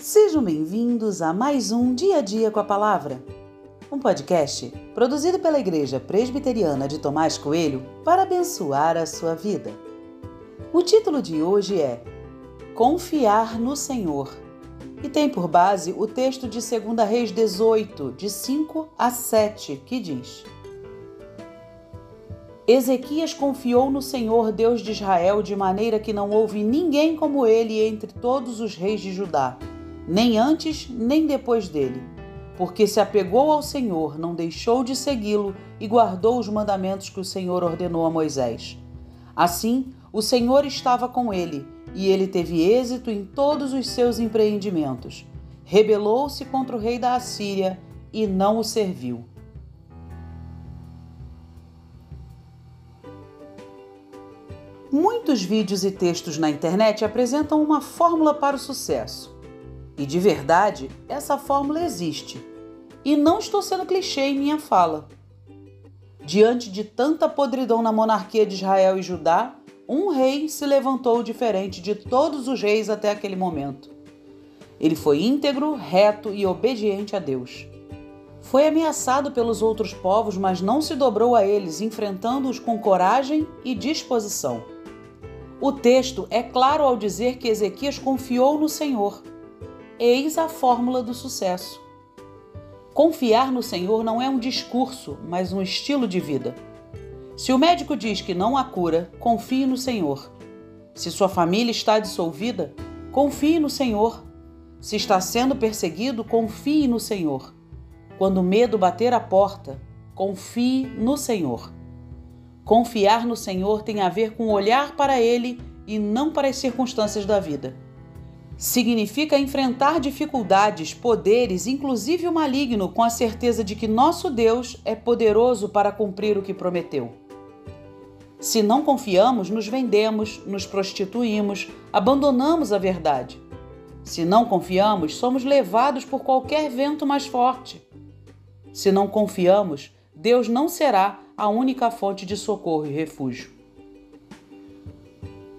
Sejam bem-vindos a mais um Dia a Dia com a Palavra, um podcast produzido pela Igreja Presbiteriana de Tomás Coelho para abençoar a sua vida. O título de hoje é Confiar no Senhor e tem por base o texto de 2 Reis 18, de 5 a 7, que diz: Ezequias confiou no Senhor Deus de Israel de maneira que não houve ninguém como ele entre todos os reis de Judá, nem antes nem depois dele. Porque se apegou ao Senhor, não deixou de segui-lo e guardou os mandamentos que o Senhor ordenou a Moisés. Assim, o Senhor estava com ele, e ele teve êxito em todos os seus empreendimentos. Rebelou-se contra o rei da Assíria e não o serviu. Muitos vídeos e textos na internet apresentam uma fórmula para o sucesso. E de verdade, essa fórmula existe. E não estou sendo clichê em minha fala. Diante de tanta podridão na monarquia de Israel e Judá, um rei se levantou diferente de todos os reis até aquele momento. Ele foi íntegro, reto e obediente a Deus. Foi ameaçado pelos outros povos, mas não se dobrou a eles, enfrentando-os com coragem e disposição. O texto é claro ao dizer que Ezequias confiou no Senhor. Eis a fórmula do sucesso. Confiar no Senhor não é um discurso, mas um estilo de vida. Se o médico diz que não há cura, confie no Senhor. Se sua família está dissolvida, confie no Senhor. Se está sendo perseguido, confie no Senhor. Quando o medo bater a porta, confie no Senhor. Confiar no Senhor tem a ver com olhar para Ele e não para as circunstâncias da vida. Significa enfrentar dificuldades, poderes, inclusive o maligno, com a certeza de que nosso Deus é poderoso para cumprir o que prometeu. Se não confiamos, nos vendemos, nos prostituímos, abandonamos a verdade. Se não confiamos, somos levados por qualquer vento mais forte. Se não confiamos, Deus não será a única fonte de socorro e refúgio.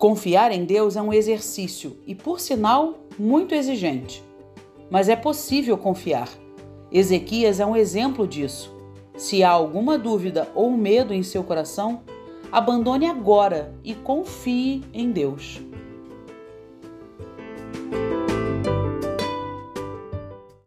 Confiar em Deus é um exercício e, por sinal, muito exigente. Mas é possível confiar. Ezequias é um exemplo disso. Se há alguma dúvida ou medo em seu coração, abandone agora e confie em Deus.